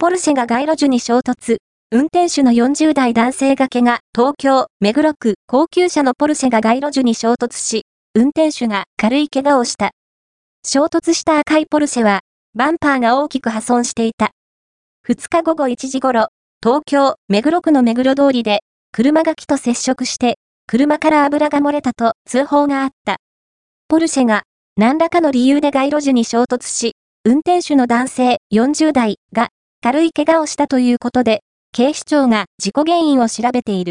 ポルシェが街路樹に衝突。運転手の40代男性が怪我、東京、目黒区、高級車のポルシェが街路樹に衝突し、運転手が軽い怪我をした。衝突した赤いポルシェは、バンパーが大きく破損していた。2日午後1時頃、東京、目黒区の目黒通りで、車が木と接触して、車から油が漏れたと通報があった。ポルシェが、何らかの理由で街路樹に衝突し、運転手の男性40代が軽い怪我をしたということで、警視庁が事故原因を調べている。